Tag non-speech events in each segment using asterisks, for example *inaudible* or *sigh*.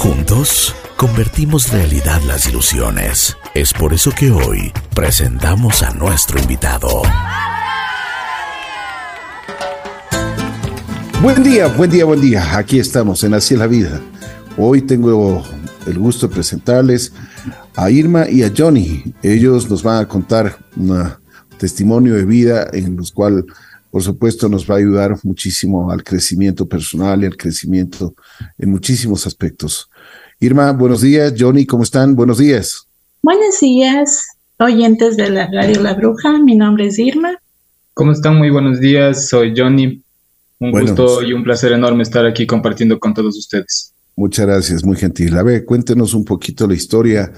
Juntos, convertimos realidad las ilusiones. Es por eso que hoy presentamos a nuestro invitado. Buen día, buen día, buen día. Aquí estamos en Así es la Vida. Hoy tengo el gusto de presentarles a Irma y a Johnny. Ellos nos van a contar un testimonio de vida en los cual, por supuesto, nos va a ayudar muchísimo al crecimiento personal y al crecimiento en muchísimos aspectos. Irma, buenos días. Johnny, ¿cómo están? Buenos días. Buenos días, oyentes de la Radio La Bruja. Mi nombre es Irma. ¿Cómo están? Muy buenos días. Soy Johnny. Un gusto y un placer enorme estar aquí compartiendo con todos ustedes. Muchas gracias, muy gentil. A ver, cuéntenos un poquito la historia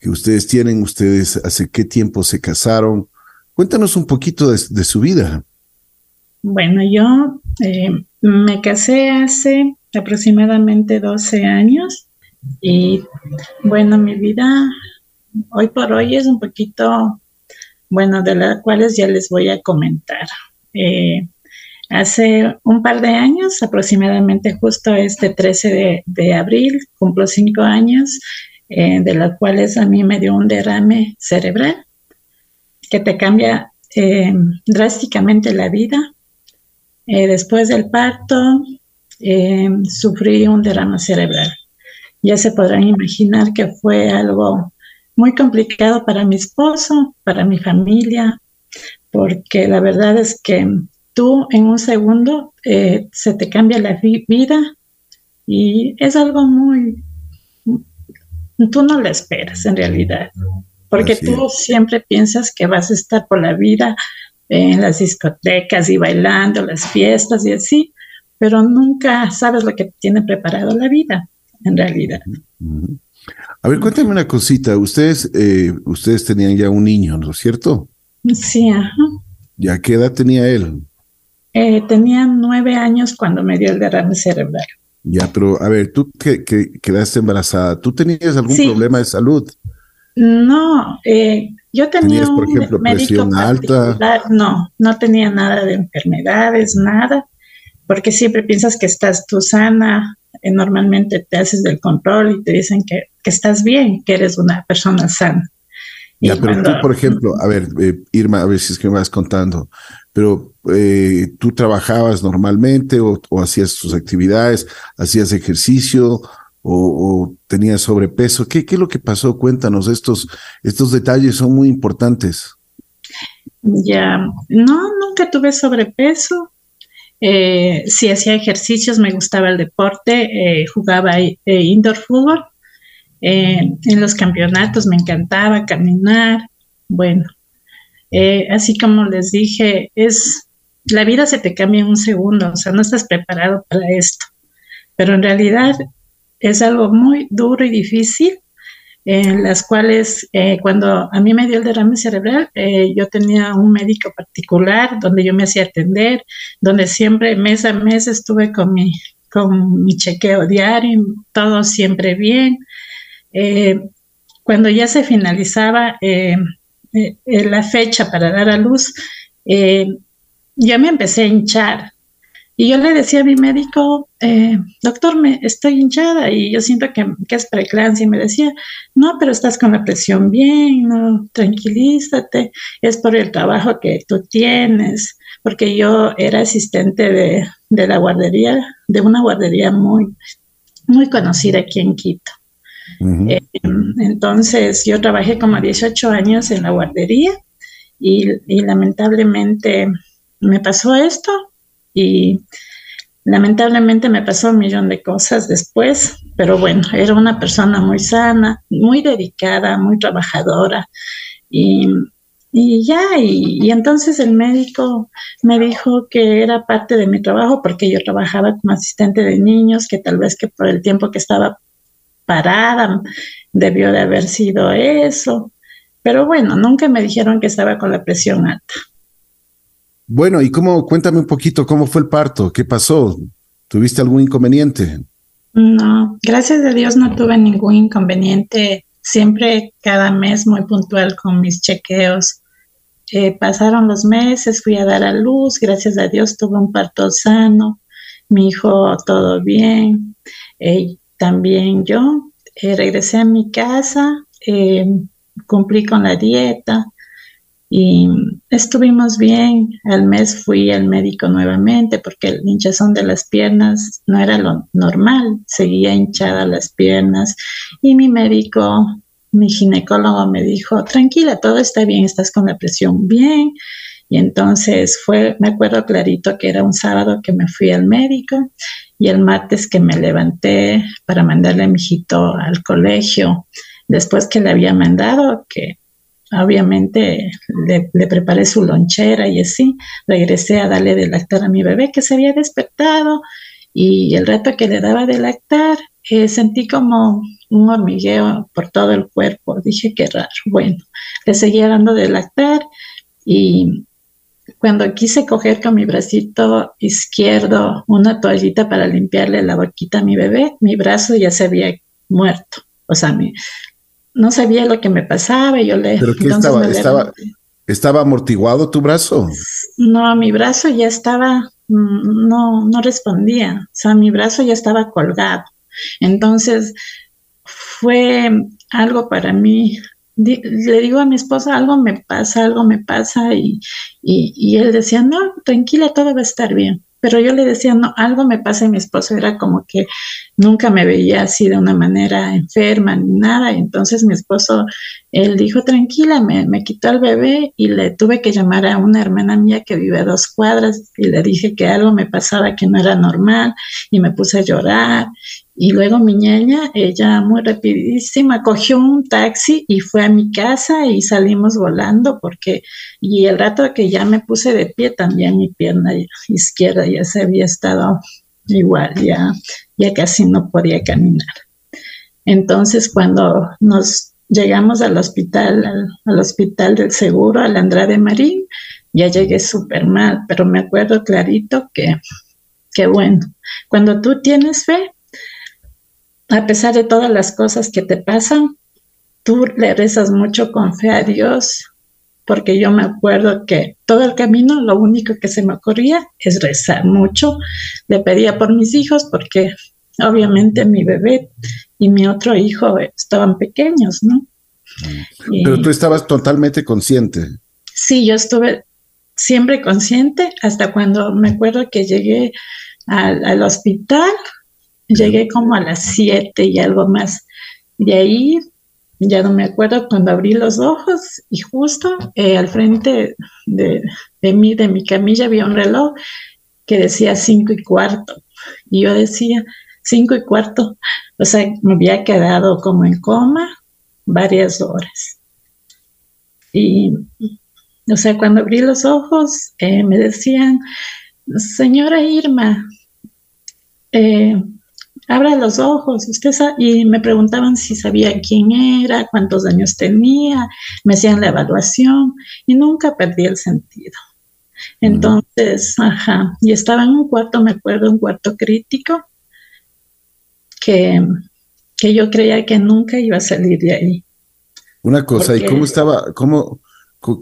que ustedes tienen. Ustedes, ¿hace qué tiempo se casaron? Cuéntanos un poquito de, su vida. Bueno, yo eh, me casé hace aproximadamente 12 años y bueno, mi vida hoy por hoy es un poquito, bueno, de las cuales ya les voy a comentar. Eh, Hace un par de años, aproximadamente justo este 13 de, abril, cumplo cinco años, eh, de los cuales a mí me dio un derrame cerebral que te cambia eh, drásticamente la vida. Después del parto, sufrí un derrame cerebral. Ya se podrán imaginar que fue algo muy complicado para mi esposo, para mi familia, porque la verdad es que tú en un segundo eh, se te cambia la vida y es algo muy, tú no lo esperas en realidad, porque tú siempre piensas que vas a estar por la vida en las discotecas y bailando, las fiestas y así, pero nunca sabes lo que tiene preparado la vida en realidad. A ver, cuéntame una cosita. Ustedes, eh, ustedes tenían ya un niño, ¿no es cierto? Sí, ajá. ¿Ya qué edad tenía él? Eh, tenía nueve años cuando me dio el derrame cerebral. Ya, pero a ver, tú que, quedaste embarazada, ¿tú tenías algún problema de salud? No, eh, yo tenía ¿Tenías, por ejemplo, presión alta? No, no tenía nada de enfermedades, nada, porque siempre piensas que estás tú sana, normalmente te haces del control y te dicen que, que estás bien, que eres una persona sana. Ya, pero tú, por ejemplo, a ver, Irma, a ver si es que me vas contando, pero eh, tú trabajabas normalmente o, hacías tus actividades, hacías ejercicio o, tenías sobrepeso. ¿Qué, ¿Qué, es lo que pasó? Cuéntanos, estos, estos detalles son muy importantes. Ya, no, nunca tuve sobrepeso. Eh, si hacía ejercicios, me gustaba el deporte, eh, jugaba indoor fútbol. en los campeonatos me encantaba caminar. Bueno, eh, así como les dije, es la vida se te cambia en un segundo, o sea, no estás preparado para esto. Pero en realidad es algo muy duro y difícil, en las cuales eh, cuando a mí me dio el derrame cerebral, eh, yo tenía un médico particular donde yo me hacía atender, donde siempre mes a mes estuve con mi, con mi chequeo diario, todo siempre bien. cuando ya se finalizaba eh, eh, la fecha para dar a luz, eh, ya me empecé a hinchar. Y yo le decía a mi médico, doctor, me estoy hinchada y yo siento que, es preeclampsia. Y me decía, no, pero estás con la presión bien, no, tranquilízate, es por el trabajo que tú tienes, porque yo era asistente de, de la guardería, de una guardería muy, muy conocida aquí en Quito. Eh, entonces yo trabajé como 18 años en la guardería y, lamentablemente me pasó esto y lamentablemente me pasó un millón de cosas después, pero bueno, era una persona muy sana, muy dedicada, muy trabajadora y, ya, y, entonces el médico me dijo que era parte de mi trabajo porque yo trabajaba como asistente de niños, que tal vez que por el tiempo que estaba parada, debió de haber sido eso. Pero bueno, nunca me dijeron que estaba con la presión alta. Bueno, y cómo, cuéntame un poquito, ¿cómo fue el parto? ¿Qué pasó? ¿Tuviste algún inconveniente? No, gracias a Dios no tuve ningún inconveniente. Siempre cada mes muy puntual con mis chequeos. Eh, pasaron los meses, fui a dar a luz, gracias a Dios tuve un parto sano, mi hijo todo bien. Eh, también yo eh, regresé a mi casa, eh, cumplí con la dieta y estuvimos bien. Al mes fui al médico nuevamente porque el hinchazón de las piernas no era lo normal, seguía hinchada las piernas y mi médico, mi ginecólogo me dijo, tranquila, todo está bien, estás con la presión bien. Y entonces fue, me acuerdo clarito que era un sábado que me fui al médico y el martes que me levanté para mandarle a mi hijito al colegio, después que le había mandado, que obviamente le, preparé su lonchera y así, regresé a darle de lactar a mi bebé que se había despertado y el rato que le daba de lactar, eh, sentí como un hormigueo por todo el cuerpo. Dije, qué raro. Bueno, le seguía dando de lactar y cuando quise coger con mi bracito izquierdo una toallita para limpiarle la boquita a mi bebé, mi brazo ya se había muerto. O sea, mi, no sabía lo que me pasaba y yo le... ¿Pero qué estaba, estaba, estaba amortiguado tu brazo? No, mi brazo ya estaba, mm, no, no respondía. O sea, mi brazo ya estaba colgado. Entonces, fue algo para mí le digo a mi esposa, algo me pasa, algo me pasa, y, y, él decía, no, tranquila, todo va a estar bien. Pero yo le decía, no, algo me pasa y mi esposo era como que nunca me veía así de una manera enferma ni nada. Y entonces mi esposo, él dijo, tranquila, me, me quitó al bebé y le tuve que llamar a una hermana mía que vive a dos cuadras y le dije que algo me pasaba que no era normal y me puse a llorar y luego mi ñaña, ella muy rapidísima, cogió un taxi y fue a mi casa y salimos volando porque, y el rato que ya me puse de pie también mi pierna izquierda ya se había estado igual, ya, ya casi no podía caminar. Entonces cuando nos llegamos al hospital, al, hospital del seguro, al Andrade Marín, ya llegué súper mal, pero me acuerdo clarito que, que bueno, cuando tú tienes fe, a pesar de todas las cosas que te pasan, tú le rezas mucho con fe a Dios, porque yo me acuerdo que todo el camino lo único que se me ocurría es rezar mucho. Le pedía por mis hijos porque obviamente mi bebé y mi otro hijo estaban pequeños, ¿no? Pero tú estabas totalmente consciente. Sí, yo estuve siempre consciente hasta cuando me acuerdo que llegué al, al hospital Llegué como a las 7 y algo más. De ahí, ya no me acuerdo, cuando abrí los ojos y justo eh, al frente de, mí, de mi camilla, había un reloj que decía 5 y cuarto. Y yo decía 5 y cuarto. O sea, me había quedado como en coma varias horas. Y, o sea, cuando abrí los ojos, eh, me decían, señora Irma, eh, abra los ojos, usted y me preguntaban si sabía quién era, cuántos años tenía, me hacían la evaluación y nunca perdí el sentido. Entonces, ajá, y estaba en un cuarto, me acuerdo, un cuarto crítico, que, que yo creía que nunca iba a salir de ahí. Una cosa, ¿y cómo estaba, cómo,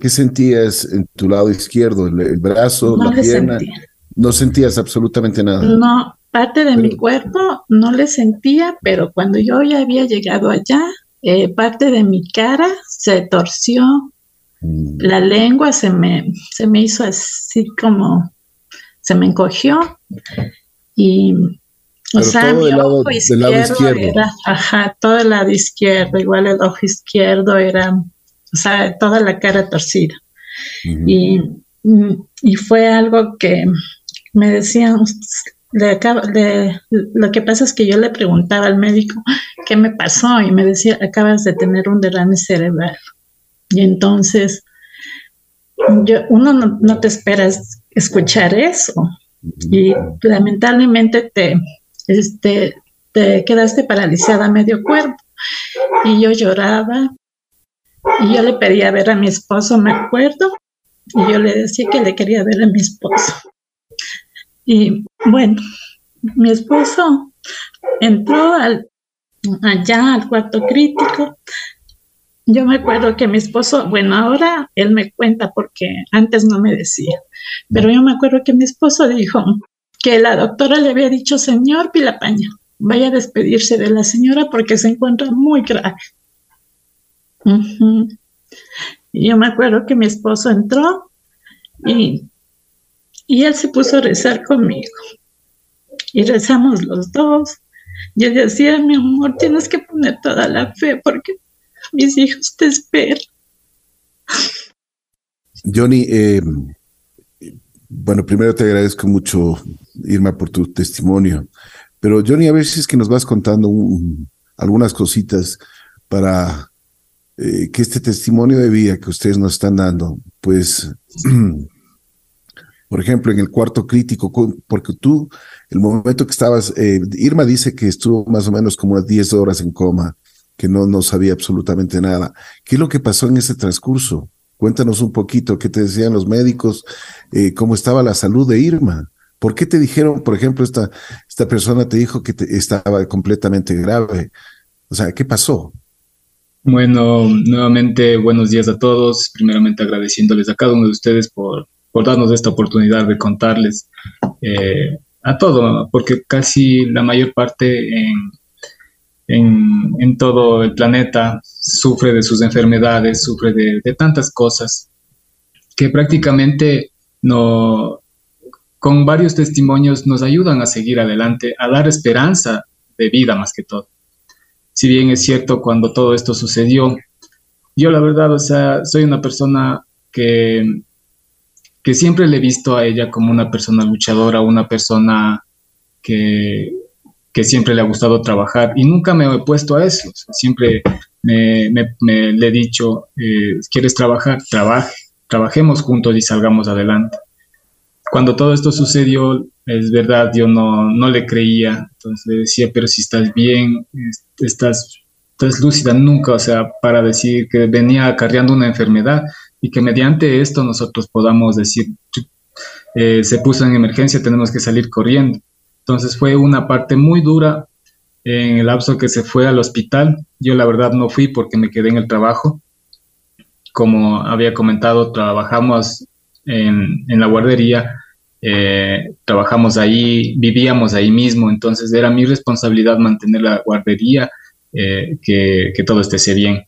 qué sentías en tu lado izquierdo, el, brazo, la pierna? No sentías absolutamente nada. No, Parte de mi cuerpo no le sentía, pero cuando yo ya había llegado allá, eh, parte de mi cara se torció, mm. la lengua se me, se me hizo así como, se me encogió y, o sea, mi ojo izquierdo, era, ajá, todo el lado izquierdo, igual el ojo izquierdo era, o sea, toda la cara torcida. y, y fue algo que me decían, lo que pasa es que yo le preguntaba al médico qué me pasó y me decía, acabas de tener un derrame cerebral. Y entonces, yo, uno no, te esperas escuchar eso. Y lamentablemente te, este, te quedaste paralizada a medio cuerpo. Y yo lloraba. Y yo le pedía ver a mi esposo, me acuerdo. Y yo le decía que le quería ver a mi esposo. Y bueno, mi esposo entró al, allá al cuarto crítico. Yo me acuerdo que mi esposo, bueno, ahora él me cuenta porque antes no me decía, pero yo me acuerdo que mi esposo dijo que la doctora le había dicho, señor Pilapaña, vaya a despedirse de la señora porque se encuentra muy grave. Y yo me acuerdo que mi esposo entró y, y él se puso a rezar conmigo. Y rezamos los dos. Yo decía, mi amor, tienes que poner toda la fe porque mis hijos te esperan. Johnny, eh, bueno, primero te agradezco mucho, Irma, por tu testimonio. Pero Johnny, a ver si es que nos vas contando algunas cositas para eh, que este testimonio de vida que ustedes nos están dando, pues, *clears throat* por ejemplo, en el cuarto crítico, porque tú, el momento que estabas, eh, Irma dice que estuvo más o menos como unas 10 horas en coma, que no, no sabía absolutamente nada. ¿Qué es lo que pasó en ese transcurso? Cuéntanos un poquito qué te decían los médicos, eh, cómo estaba la salud de Irma. ¿Por qué te dijeron, por ejemplo, esta, esta persona te dijo que estaba completamente grave? O sea, ¿qué pasó? Bueno, nuevamente buenos días a todos. Primeramente agradeciéndoles a cada uno de ustedes por, por darnos esta oportunidad de contarles eh, a todo, porque casi la mayor parte en, en, en, todo el planeta sufre de sus enfermedades, sufre de, de tantas cosas que prácticamente no, con varios testimonios nos ayudan a seguir adelante, a dar esperanza de vida más que todo. Si bien es cierto, cuando todo esto sucedió, yo la verdad, o sea, soy una persona que, que siempre le he visto a ella como una persona luchadora, una persona que, que siempre le ha gustado trabajar y nunca me he puesto a eso. siempre me, le he dicho, eh, ¿quieres trabajar? Trabaje, trabajemos juntos y salgamos adelante cuando todo esto sucedió, es verdad, yo no, no le creía, entonces le decía, pero si estás bien, estás, estás lúcida nunca, o sea, para decir que venía acarreando una enfermedad y que mediante esto nosotros podamos decir, eh, se puso en emergencia, tenemos que salir corriendo. Entonces fue una parte muy dura en el lapso que se fue al hospital. Yo la verdad no fui porque me quedé en el trabajo. Como había comentado, trabajamos en, la guardería eh, trabajamos ahí, vivíamos ahí mismo, entonces era mi responsabilidad mantener la guardería, eh, que, todo esté bien.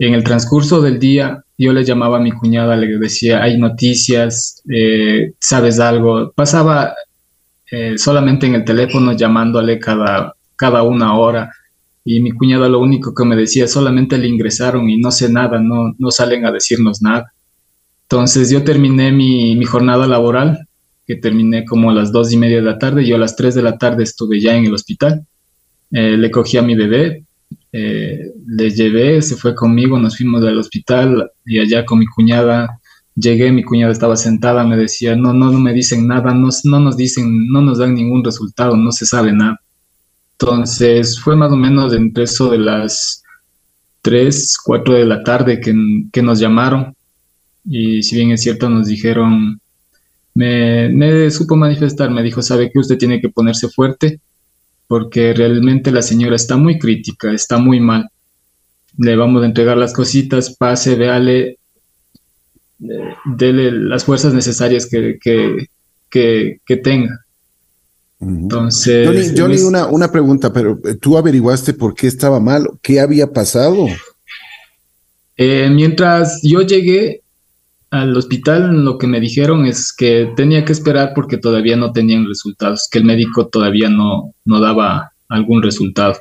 En el transcurso del día, yo le llamaba a mi cuñada, le decía, hay noticias, eh, sabes algo. Pasaba solamente en el teléfono llamándole cada, cada una hora y mi cuñada lo único que me decía, solamente le ingresaron y no sé nada, no, no salen a decirnos nada. Entonces yo terminé mi, mi jornada laboral que terminé como a las dos y media de la tarde. Yo a las tres de la tarde estuve ya en el hospital. Eh, le cogí a mi bebé, eh, le llevé, se fue conmigo, nos fuimos al hospital y allá con mi cuñada. Llegué, mi cuñada estaba sentada, me decía, no, no, no me dicen nada, no, no nos dicen, no nos dan ningún resultado, no se sabe nada. Entonces fue más o menos entre eso de las 3, 4 de la tarde que, que nos llamaron y si bien es cierto nos dijeron me, supo manifestar, me dijo, sabe que usted tiene que ponerse fuerte porque realmente la señora está muy crítica, está muy mal. Le vamos a entregar las cositas, pase, véale, eh, dele las fuerzas necesarias que, que, tenga. Entonces. Johnny, una, una pregunta, pero eh, ¿tú averiguaste por qué estaba mal? ¿Qué había pasado? Eh, mientras yo llegué, al hospital lo que me dijeron es que tenía que esperar porque todavía no tenían resultados, que el médico todavía no, no daba algún resultado.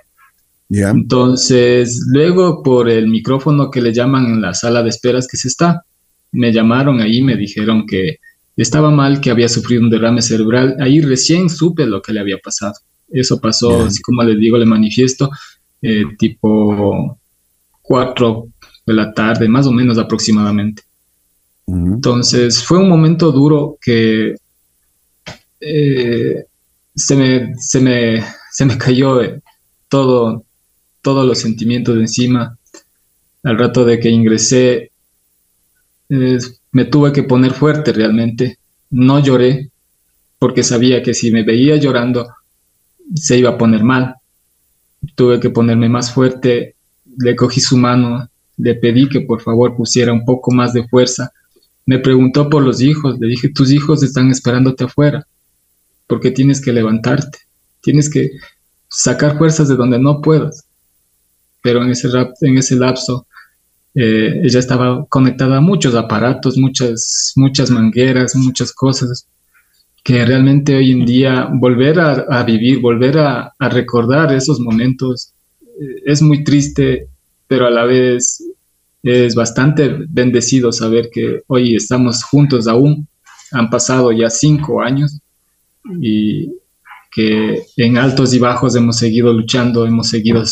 Entonces, luego por el micrófono que le llaman en la sala de esperas que se está, me llamaron ahí, me dijeron que estaba mal, que había sufrido un derrame cerebral. Ahí recién supe lo que le había pasado. Eso pasó, así como le digo, le manifiesto, eh, tipo cuatro de la tarde, más o menos aproximadamente. Entonces fue un momento duro que eh, se, me, se, me, se, me, cayó eh, todo, todos los sentimientos de encima. Al rato de que ingresé, eh, me tuve que poner fuerte realmente. No lloré porque sabía que si me veía llorando se iba a poner mal. Tuve que ponerme más fuerte, le cogí su mano, le pedí que por favor pusiera un poco más de fuerza me preguntó por los hijos, le dije, tus hijos están esperándote afuera, porque tienes que levantarte, tienes que sacar fuerzas de donde no puedas. Pero en ese, en ese lapso eh, ella estaba conectada a muchos aparatos, muchas, muchas mangueras, muchas cosas que realmente hoy en día volver a, vivir, volver a, recordar esos momentos eh, es muy triste, pero a la vez es bastante bendecido saber que hoy estamos juntos aún. Han pasado ya cinco años y que en altos y bajos hemos seguido luchando, hemos seguido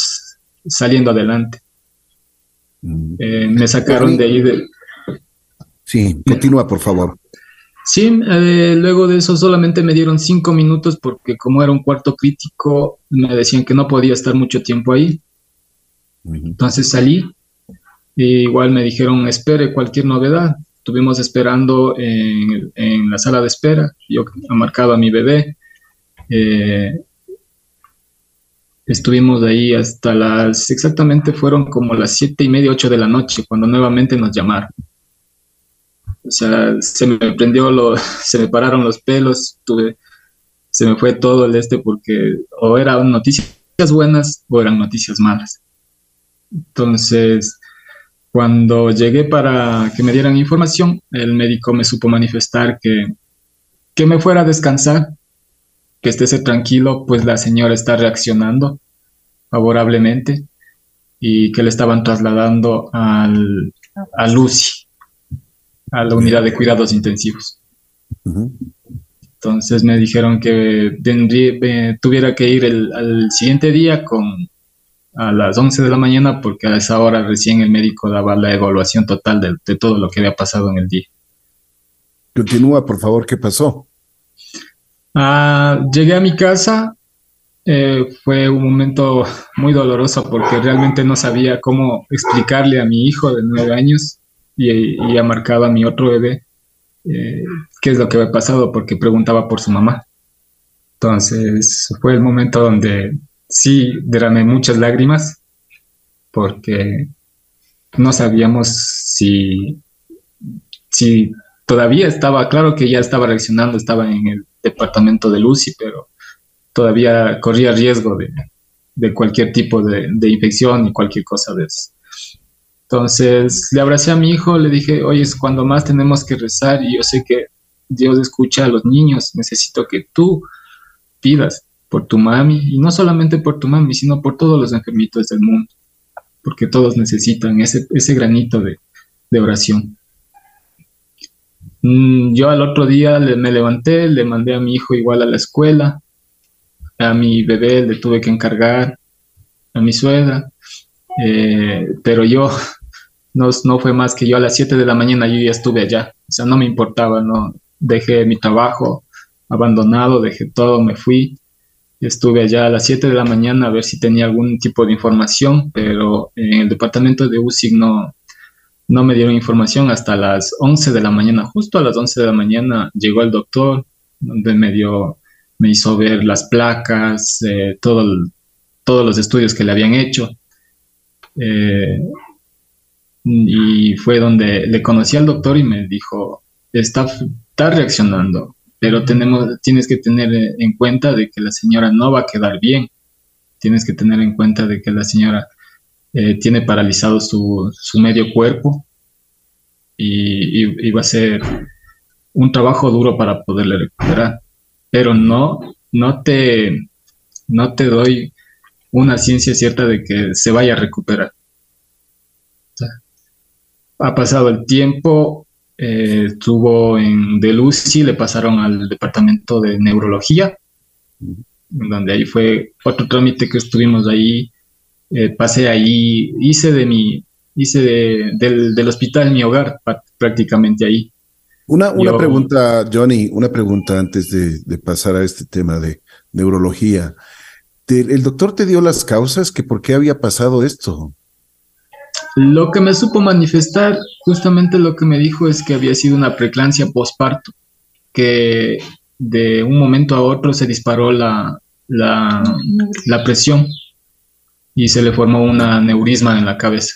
saliendo adelante. Mm. Eh, me sacaron de ahí de... Sí, continúa, por favor. Sí, eh, luego de eso solamente me dieron cinco minutos porque como era un cuarto crítico, me decían que no podía estar mucho tiempo ahí. Entonces salí y igual me dijeron, espere cualquier novedad. Estuvimos esperando en, en, la sala de espera. Yo he marcado a mi bebé. Eh, estuvimos ahí hasta las, exactamente fueron como las siete y media, ocho de la noche, cuando nuevamente nos llamaron. O sea, se me prendió, lo, *laughs* se me pararon los pelos, tuve, se me fue todo el este porque o eran noticias buenas o eran noticias malas. Entonces, cuando llegué para que me dieran información, el médico me supo manifestar que, que me fuera a descansar, que estése tranquilo, pues la señora está reaccionando favorablemente y que le estaban trasladando al, a Lucy, a la unidad de cuidados intensivos. Entonces me dijeron que tuviera que ir el, al siguiente día con a las 11 de la mañana porque a esa hora recién el médico daba la evaluación total de, todo lo que había pasado en el día. Continúa, por favor, ¿qué pasó? Ah, llegué a mi casa, eh, fue un momento muy doloroso porque realmente no sabía cómo explicarle a mi hijo de nueve años y, ha marcado a mi otro bebé eh, qué es lo que había pasado porque preguntaba por su mamá. Entonces fue el momento donde sí derramé muchas lágrimas porque no sabíamos si, si todavía estaba, claro que ya estaba reaccionando, estaba en el departamento de Lucy, pero todavía corría riesgo de, cualquier tipo de, de, infección y cualquier cosa de eso. Entonces le abracé a mi hijo, le dije, oye, es cuando más tenemos que rezar y yo sé que Dios escucha a los niños, necesito que tú pidas por tu mami y no solamente por tu mami, sino por todos los enfermitos del mundo, porque todos necesitan ese, ese granito de, oración. Mm, yo al otro día me levanté, le mandé a mi hijo igual a la escuela, a mi bebé le tuve que encargar, a mi suegra, eh, pero yo *laughs* no, no fue más que yo a las 7 de la mañana yo ya estuve allá, o sea, no me importaba, no dejé mi trabajo abandonado, dejé todo, me fui, estuve allá a las 7 de la mañana a ver si tenía algún tipo de información, pero en el departamento de UCI no, no me dieron información hasta las 11 de la mañana, justo a las 11 de la mañana llegó el doctor, donde me dio, me hizo ver las placas, eh, todo todos los estudios que le habían hecho. Eh, y fue donde le conocí al doctor y me dijo, está, está reaccionando, pero tenemos, tienes que tener en cuenta de que la señora no va a quedar bien, tienes que tener en cuenta de que la señora eh, tiene paralizado su, medio cuerpo y, va a ser un trabajo duro para poderle recuperar, pero no, no te, no te doy una ciencia cierta de que se vaya a recuperar. Ha pasado el tiempo, eh, estuvo en Delusi, le pasaron al departamento de neurología, donde ahí fue otro trámite que estuvimos ahí, eh, pasé ahí, hice de mi, hice del, hospital mi hogar prácticamente ahí. Una, una pregunta, Johnny, una pregunta antes de, pasar a este tema de neurología. ¿El doctor te dio las causas que por qué había pasado esto? Lo que me supo manifestar, justamente lo que me dijo es que había sido una preclancia posparto, que de un momento a otro se disparó la, la, presión y se le formó una neurisma en la cabeza.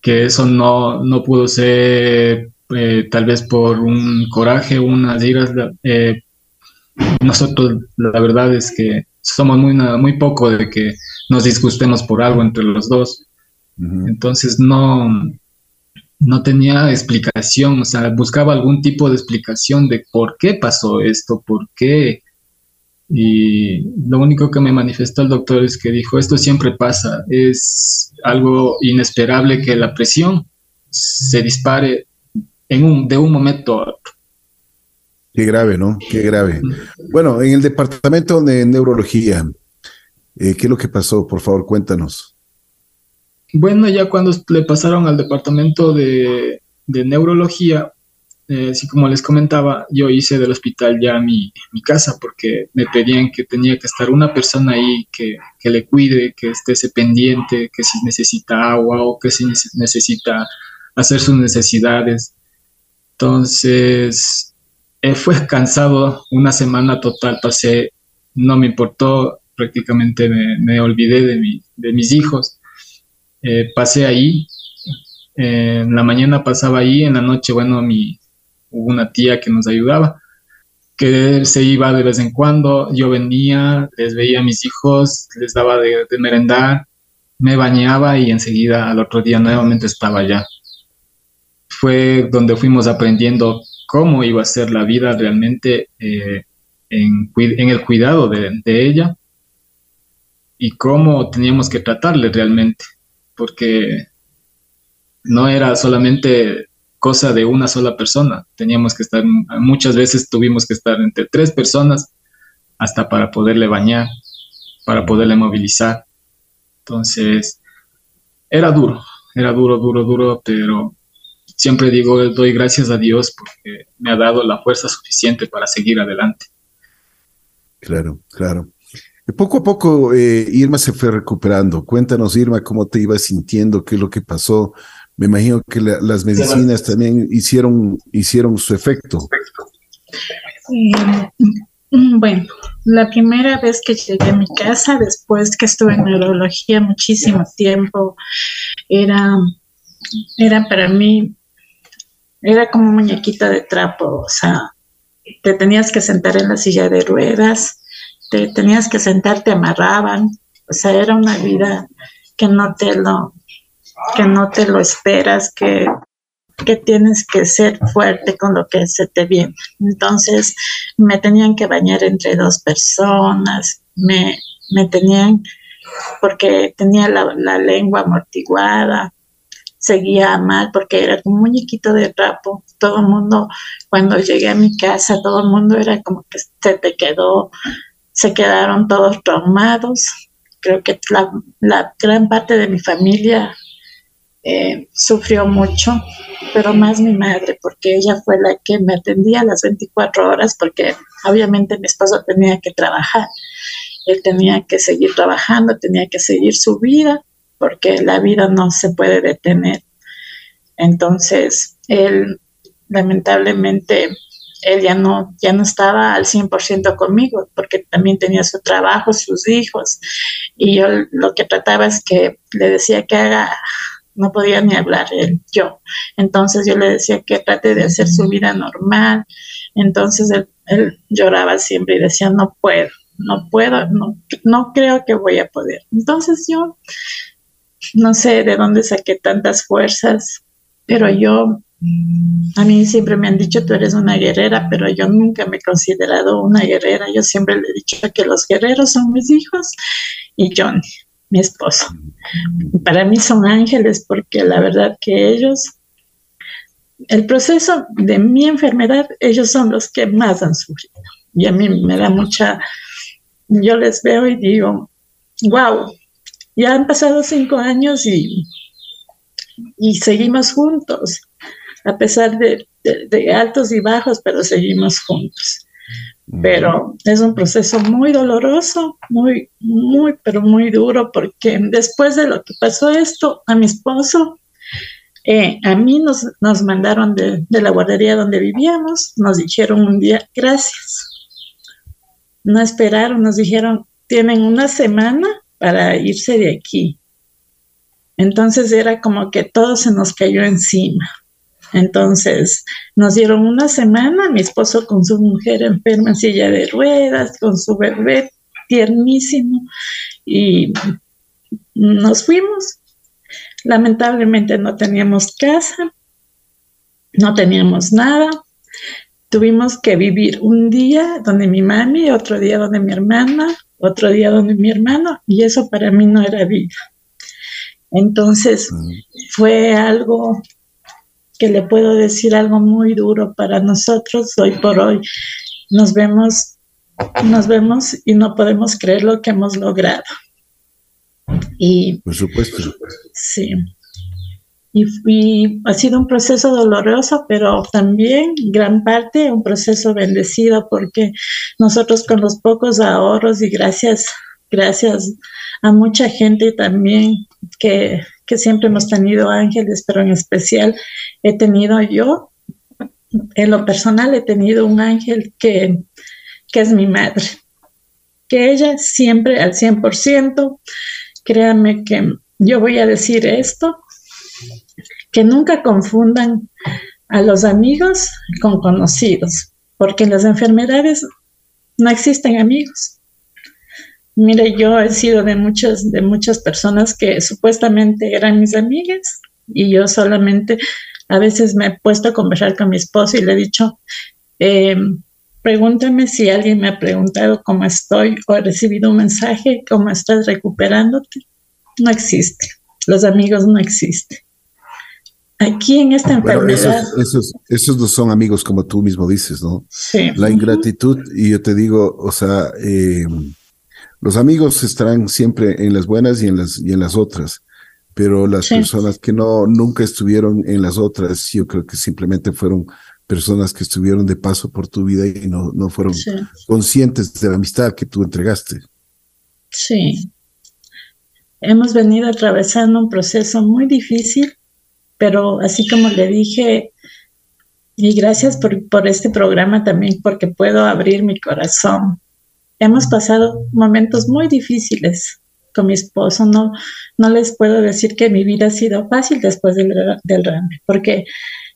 Que eso no, no pudo ser eh, tal vez por un coraje, unas iras. Eh, nosotros, la verdad es que somos muy, muy poco de que nos disgustemos por algo entre los dos. Entonces no, no tenía explicación, o sea, buscaba algún tipo de explicación de por qué pasó esto, por qué. Y lo único que me manifestó el doctor es que dijo, esto siempre pasa, es algo inesperable que la presión se dispare en un, de un momento a otro. Qué grave, ¿no? Qué grave. Bueno, en el departamento de neurología, eh, ¿qué es lo que pasó? Por favor, cuéntanos. Bueno, ya cuando le pasaron al departamento de, neurología, eh, así como les comentaba, yo hice del hospital ya mi, mi, casa porque me pedían que tenía que estar una persona ahí que, que le cuide, que esté pendiente, que si necesita agua o que si necesita hacer sus necesidades. Entonces, eh, fue cansado, una semana total pasé, no me importó, prácticamente me, olvidé de, de mis hijos. Eh, pasé ahí, eh, en la mañana pasaba ahí, en la noche, bueno, mi, hubo una tía que nos ayudaba, que se iba de vez en cuando, yo venía, les veía a mis hijos, les daba de, de merendar, me bañaba y enseguida al otro día nuevamente estaba allá. Fue donde fuimos aprendiendo cómo iba a ser la vida realmente eh, en, el cuidado de, ella y cómo teníamos que tratarle realmente, porque no era solamente cosa de una sola persona, teníamos que estar, muchas veces tuvimos que estar entre tres personas hasta para poderle bañar, para poderle movilizar. Entonces, era duro, era duro, duro, duro, pero siempre digo, doy gracias a Dios porque me ha dado la fuerza suficiente para seguir adelante. Claro, claro. Poco a poco eh, Irma se fue recuperando. Cuéntanos, Irma, cómo te ibas sintiendo, qué es lo que pasó. Me imagino que las medicinas también hicieron, hicieron su efecto. Mm, bueno, la primera vez que llegué a mi casa, después que estuve en neurología muchísimo tiempo, era, era para mí era como muñequita de trapo, o sea, te tenías que sentar en la silla de ruedas, te tenías que sentar, te amarraban, o sea, era una vida que no te lo, que no te lo esperas, que, que tienes que ser fuerte con lo que se te viene. Entonces, me tenían que bañar entre dos personas, me, me tenían, porque tenía la, la lengua amortiguada, seguía mal porque era como un muñequito de trapo. Todo el mundo, cuando llegué a mi casa, todo el mundo era como que se te quedó, se quedaron todos traumados. Creo que la, gran parte de mi familia eh, sufrió mucho, pero más mi madre, porque ella fue la que me atendía las 24 horas, porque obviamente mi esposo tenía que trabajar. Él tenía que seguir trabajando, tenía que seguir su vida porque la vida no se puede detener. Entonces, él lamentablemente, él ya no, ya no estaba al 100% conmigo, porque también tenía su trabajo, sus hijos, y yo lo que trataba es que le decía que haga, no podía ni hablar él, yo. Entonces yo le decía que trate de hacer su vida normal. Entonces él, él lloraba siempre y decía, no puedo, no puedo, no, no creo que voy a poder. Entonces yo no sé de dónde saqué tantas fuerzas, pero yo, a mí siempre me han dicho, tú eres una guerrera, pero yo nunca me he considerado una guerrera. Yo siempre le he dicho que los guerreros son mis hijos y Johnny, mi esposo. Para mí son ángeles porque la verdad que ellos, el proceso de mi enfermedad, ellos son los que más han sufrido. Y a mí me da mucha, yo les veo y digo, wow, ya han pasado cinco años y, y seguimos juntos, a pesar de, altos y bajos, pero seguimos juntos. Pero es un proceso muy doloroso, muy, muy, pero muy duro, porque después de lo que pasó esto, a mi esposo, eh, a mí nos, nos mandaron de, de, la guardería donde vivíamos, nos dijeron un día, gracias. No esperaron, nos dijeron, tienen una semana para irse de aquí. Entonces era como que todo se nos cayó encima. Entonces nos dieron una semana, mi esposo con su mujer enferma en silla de ruedas, con su bebé tiernísimo y nos fuimos. Lamentablemente no teníamos casa, no teníamos nada. Tuvimos que vivir un día donde mi mami, otro día donde mi hermana, otro día donde mi hermano, y eso para mí no era vida. Entonces mm. fue algo que le puedo decir algo muy duro para nosotros hoy por hoy. Nos vemos, nos vemos y no podemos creer lo que hemos logrado. Y, por supuesto. Sí. Y, ha sido un proceso doloroso, pero también gran parte un proceso bendecido porque nosotros con los pocos ahorros y gracias, gracias a mucha gente también que, siempre hemos tenido ángeles, pero en especial he tenido yo, en lo personal he tenido un ángel que, que es mi madre, que ella siempre al 100%, créanme que yo voy a decir esto, que nunca confundan a los amigos con conocidos, porque en las enfermedades no existen amigos. Mire, yo he sido de muchas, de muchas personas que supuestamente eran mis amigas y yo solamente a veces me he puesto a conversar con mi esposo y le he dicho, eh, pregúntame si alguien me ha preguntado cómo estoy o he recibido un mensaje, cómo estás recuperándote. No existe. Los amigos no existen. Aquí en esta enfermedad. esos, esos, no son amigos como tú mismo dices, ¿no? Sí. La ingratitud, y yo te digo, o sea, eh, los amigos estarán siempre en las buenas y en las, y en las otras, pero las personas que no, nunca estuvieron en las otras, yo creo que simplemente fueron personas que estuvieron de paso por tu vida y no, no fueron conscientes de la amistad que tú entregaste. Sí. Hemos venido atravesando un proceso muy difícil, pero así como le dije, y gracias por, por este programa también, porque puedo abrir mi corazón hemos pasado momentos muy difíciles con mi esposo. No, no les puedo decir que mi vida ha sido fácil después del, del porque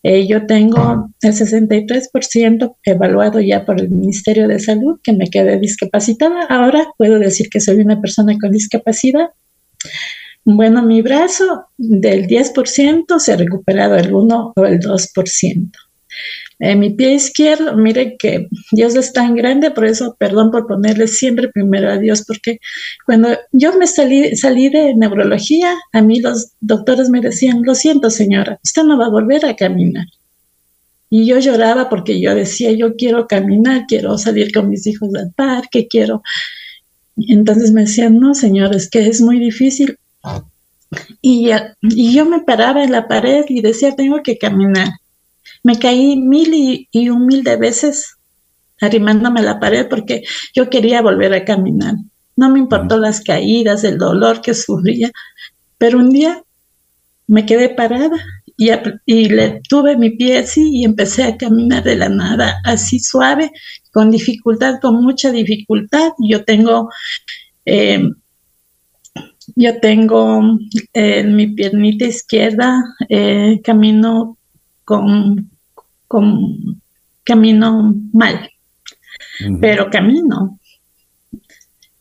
eh, yo tengo el 63% evaluado ya por el Ministerio de Salud, que me quedé discapacitada. Ahora puedo decir que soy una persona con discapacidad. Bueno, mi brazo del 10% se ha recuperado el 1 o el 2%. En mi pie izquierdo, mire que Dios es tan grande, por eso, perdón por ponerle siempre primero a Dios, porque cuando yo me salí, salí de neurología, a mí los doctores me decían, lo siento señora, usted no va a volver a caminar. Y yo lloraba porque yo decía, yo quiero caminar, quiero salir con mis hijos al parque, quiero... Entonces me decían, no, señor, es que es muy difícil. Y yo me paraba en la pared y decía, tengo que caminar. Me caí mil y, un mil de veces arrimándome a la pared porque yo quería volver a caminar. No me importó las caídas, el dolor que sufría, pero un día me quedé parada y, y, le tuve mi pie así y empecé a caminar de la nada, así suave, con dificultad, con mucha dificultad. Yo tengo, eh, yo tengo en eh, mi piernita izquierda, eh, camino con camino mal, pero camino.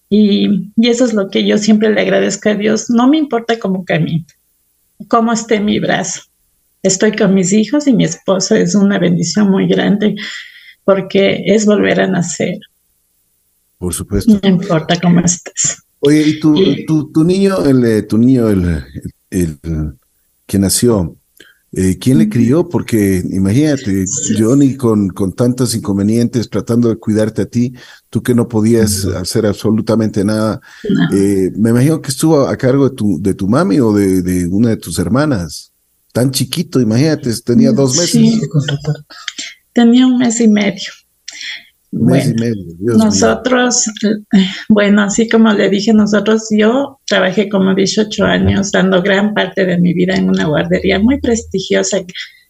Y, eso es lo que yo siempre le agradezco a Dios. No me importa cómo camino, cómo esté mi brazo. Estoy con mis hijos y mi esposo es una bendición muy grande porque es volver a nacer. Por supuesto. No importa cómo estés. Oye, ¿y tu, tu, niño, el, tu niño, el, el que nació, eh, ¿Quién le crió? Porque imagínate, Johnny con, con tantos inconvenientes tratando de cuidarte a ti, tú que no podías hacer absolutamente nada. Eh, me imagino que estuvo a cargo de tu, de tu mami o de, de una de tus hermanas. Tan chiquito, imagínate, tenía dos meses. Sí. Tenía un mes y medio. Bueno, nosotros, bueno, así como le dije, nosotros, yo trabajé como 18 años dando gran parte de mi vida en una guardería muy prestigiosa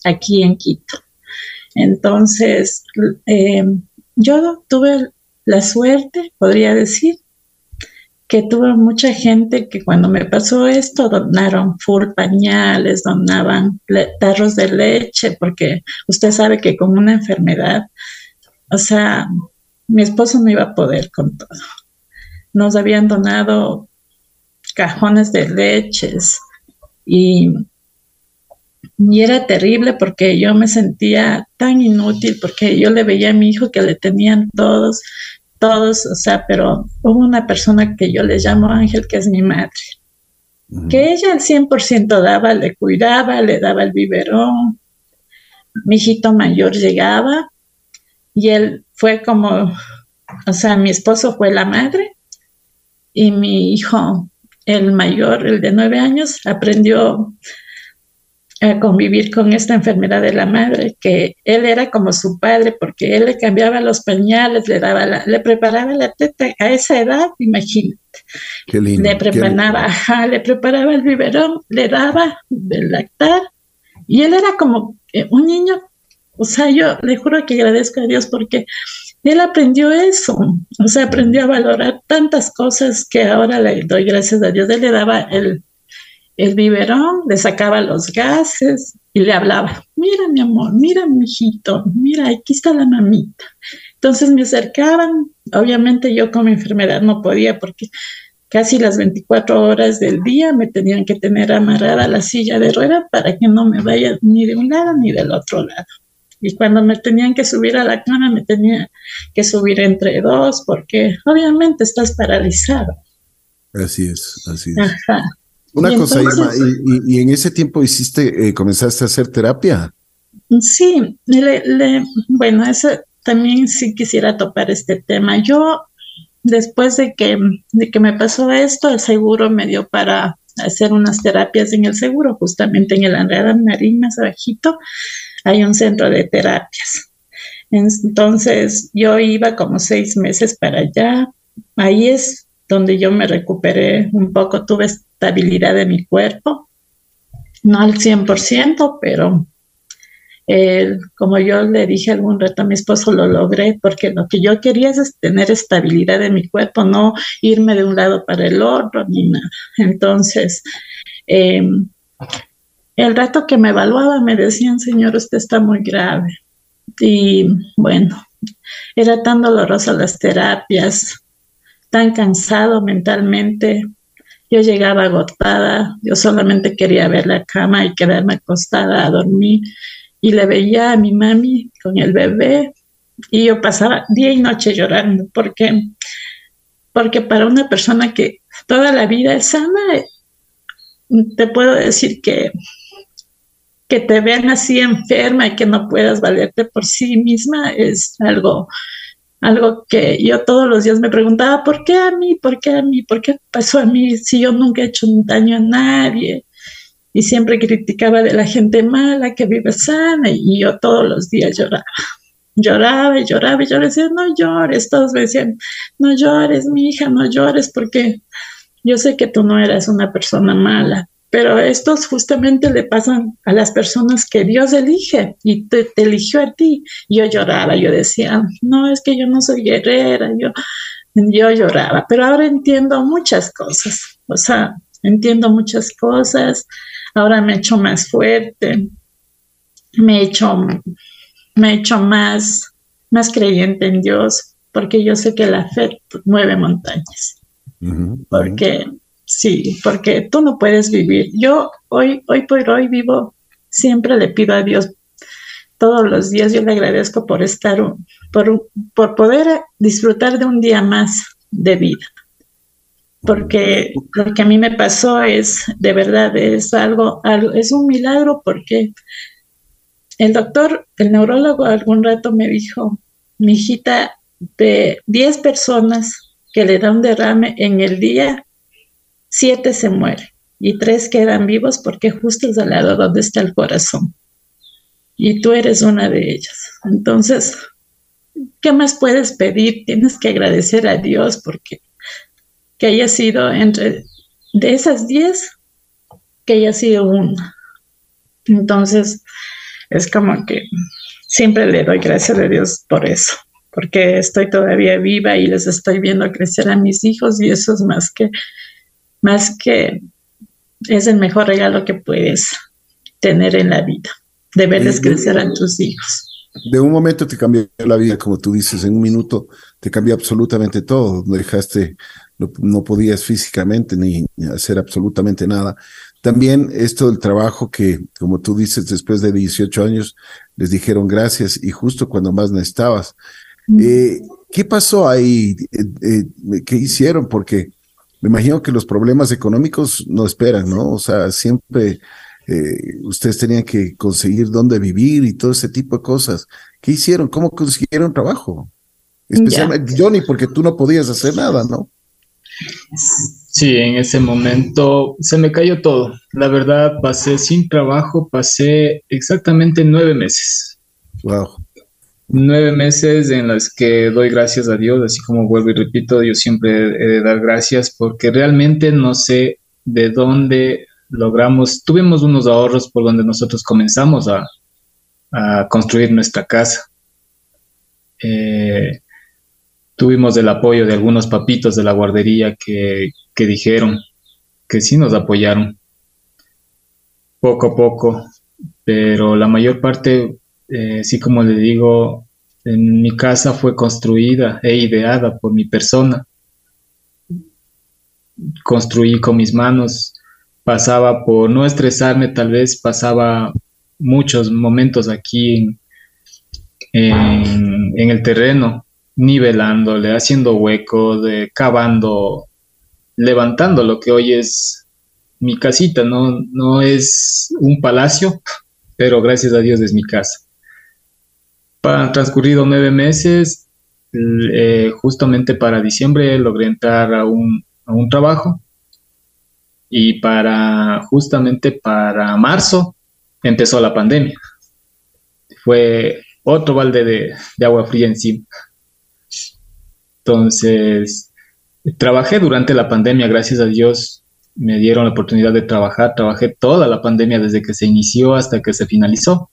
aquí en Quito. Entonces, eh, yo tuve la suerte, podría decir, que tuve mucha gente que cuando me pasó esto donaron full pañales, donaban tarros de leche, porque usted sabe que con una enfermedad o sea, mi esposo no iba a poder con todo. nos habían donado cajones de leches y, y era terrible porque yo me sentía tan inútil porque yo le veía a mi hijo que le tenían todos, todos, o sea, pero hubo una persona que yo le llamo Ángel, que es mi madre, que ella al 100% daba, le cuidaba, le daba el biberón. Mi hijito mayor llegaba y él fue como, o sea, mi esposo fue la madre y mi hijo, el mayor, el de nueve años, aprendió a convivir con esta enfermedad de la madre, que él era como su padre, porque él le cambiaba los pañales, le daba le preparaba la teta a esa edad, imagínate. Qué lindo, le preparaba, le preparaba el biberón, le daba del lactar, y él era como eh, un niño, o sea, yo le juro que agradezco a Dios porque él aprendió eso, o sea, aprendió a valorar tantas cosas que ahora le doy gracias a Dios. Él le daba el, el biberón, le sacaba los gases y le hablaba, mira mi amor, mira mi hijito, mira, aquí está la mamita. Entonces me acercaban, obviamente yo como enfermedad no podía porque casi las 24 horas del día me tenían que tener amarrada la silla de rueda para que no me vaya ni de un lado ni del otro lado. Y cuando me tenían que subir a la cama, me tenía que subir entre dos porque obviamente estás paralizado. Así es, así es. Ajá. Una cosa, Irma, y, en ese tiempo hiciste, eh, comenzaste a hacer terapia? Sí, bueno, eso también sí quisiera topar este tema. Yo, después de que, de que me pasó esto, el seguro me dio para hacer unas terapias en el seguro, justamente en el Andrada Marín, más abajito, hay un centro de terapias. Entonces, yo iba como seis meses para allá. Ahí es donde yo me recuperé un poco, tuve estabilidad de mi cuerpo, no al 100%, pero como yo le dije algún rato a mi esposo, lo logré porque lo que yo quería es tener estabilidad de mi cuerpo, no irme de un lado para el otro ni nada. Entonces, em, el rato que me evaluaba me decían, señor, usted está muy grave. Y bueno, era tan dolorosa las terapias, tan cansado mentalmente. Yo llegaba agotada, yo solamente quería ver la cama y quedarme acostada a dormir. Y le veía a mi mami con el bebé y yo pasaba día y noche llorando porque, porque para una persona que toda la vida es sana, te puedo decir que que te vean así enferma y que no puedas valerte por sí misma es algo algo que yo todos los días me preguntaba, ¿por qué a mí? ¿Por qué a mí? ¿Por qué pasó a mí si yo nunca he hecho un daño a nadie? Y siempre criticaba de la gente mala que vive sana y yo todos los días lloraba. Lloraba y lloraba y yo decía, no llores. Todos me decían, no llores, mi hija, no llores porque yo sé que tú no eras una persona mala, pero estos justamente le pasan a las personas que Dios elige y te, eligió a ti. Yo lloraba, yo decía, no, es que yo no soy guerrera, yo, yo lloraba, pero ahora entiendo muchas cosas, o sea, entiendo muchas cosas, ahora me he hecho más fuerte, me he hecho, me he hecho más, más creyente en Dios, porque yo sé que la fe mueve montañas, porque Sí, porque tú no puedes vivir. Yo hoy, hoy por hoy vivo, siempre le pido a Dios todos los días, yo le agradezco por estar, por, por poder disfrutar de un día más de vida. Porque lo que a mí me pasó es, de verdad, es algo, algo es un milagro porque el doctor, el neurólogo algún rato me dijo, mi hijita, de 10 personas que le da un derrame en el día, siete se mueren y tres quedan vivos porque justo es al lado donde está el corazón. Y tú eres una de ellas. Entonces, ¿qué más puedes pedir? Tienes que agradecer a Dios porque que haya sido entre de esas diez, que haya sido una. Entonces, es como que siempre le doy gracias a Dios por eso, porque estoy todavía viva y les estoy viendo crecer a mis hijos y eso es más que más que es el mejor regalo que puedes tener en la vida, de verles crecer a tus hijos. De un momento te cambió la vida, como tú dices, en un minuto te cambió absolutamente todo. Dejaste no, podías físicamente ni hacer absolutamente nada. También esto del trabajo que, como tú dices, después de 18 años les dijeron gracias y justo cuando más necesitabas. Mm. Eh, ¿Qué pasó ahí? Eh, eh, ¿Qué hicieron? Porque me imagino que los problemas económicos no esperan, ¿no? O sea, siempre ustedes tenían que conseguir dónde vivir y todo ese tipo de cosas. ¿Qué hicieron? ¿Cómo consiguieron trabajo? Especialmente Johnny, porque tú no podías hacer nada, ¿no? Sí, en ese momento se me cayó todo. La verdad, pasé sin trabajo, pasé exactamente nueve meses. Wow. Nueve meses en las que doy gracias a Dios, así como vuelvo y repito, yo siempre he de dar gracias porque realmente no sé de dónde logramos, tuvimos unos ahorros por donde nosotros comenzamos a, a construir nuestra casa. Eh, tuvimos el apoyo de algunos papitos de la guardería que, dijeron que sí nos apoyaron poco a poco, pero la mayor parte, eh, sí como le digo, en mi casa fue construida e ideada por mi persona. Construí con mis manos, pasaba por no estresarme, tal vez pasaba muchos momentos aquí en, el terreno nivelándole, haciendo huecos, cavando, levantando lo que hoy es mi casita, no, no es un palacio, pero gracias a Dios es mi casa. Transcurrido nueve meses, eh, justamente para diciembre logré entrar a un, a un trabajo y para justamente para marzo empezó la pandemia. Fue otro balde de, de agua fría encima. Entonces, trabajé durante la pandemia, gracias a Dios me dieron la oportunidad de trabajar, trabajé toda la pandemia desde que se inició hasta que se finalizó.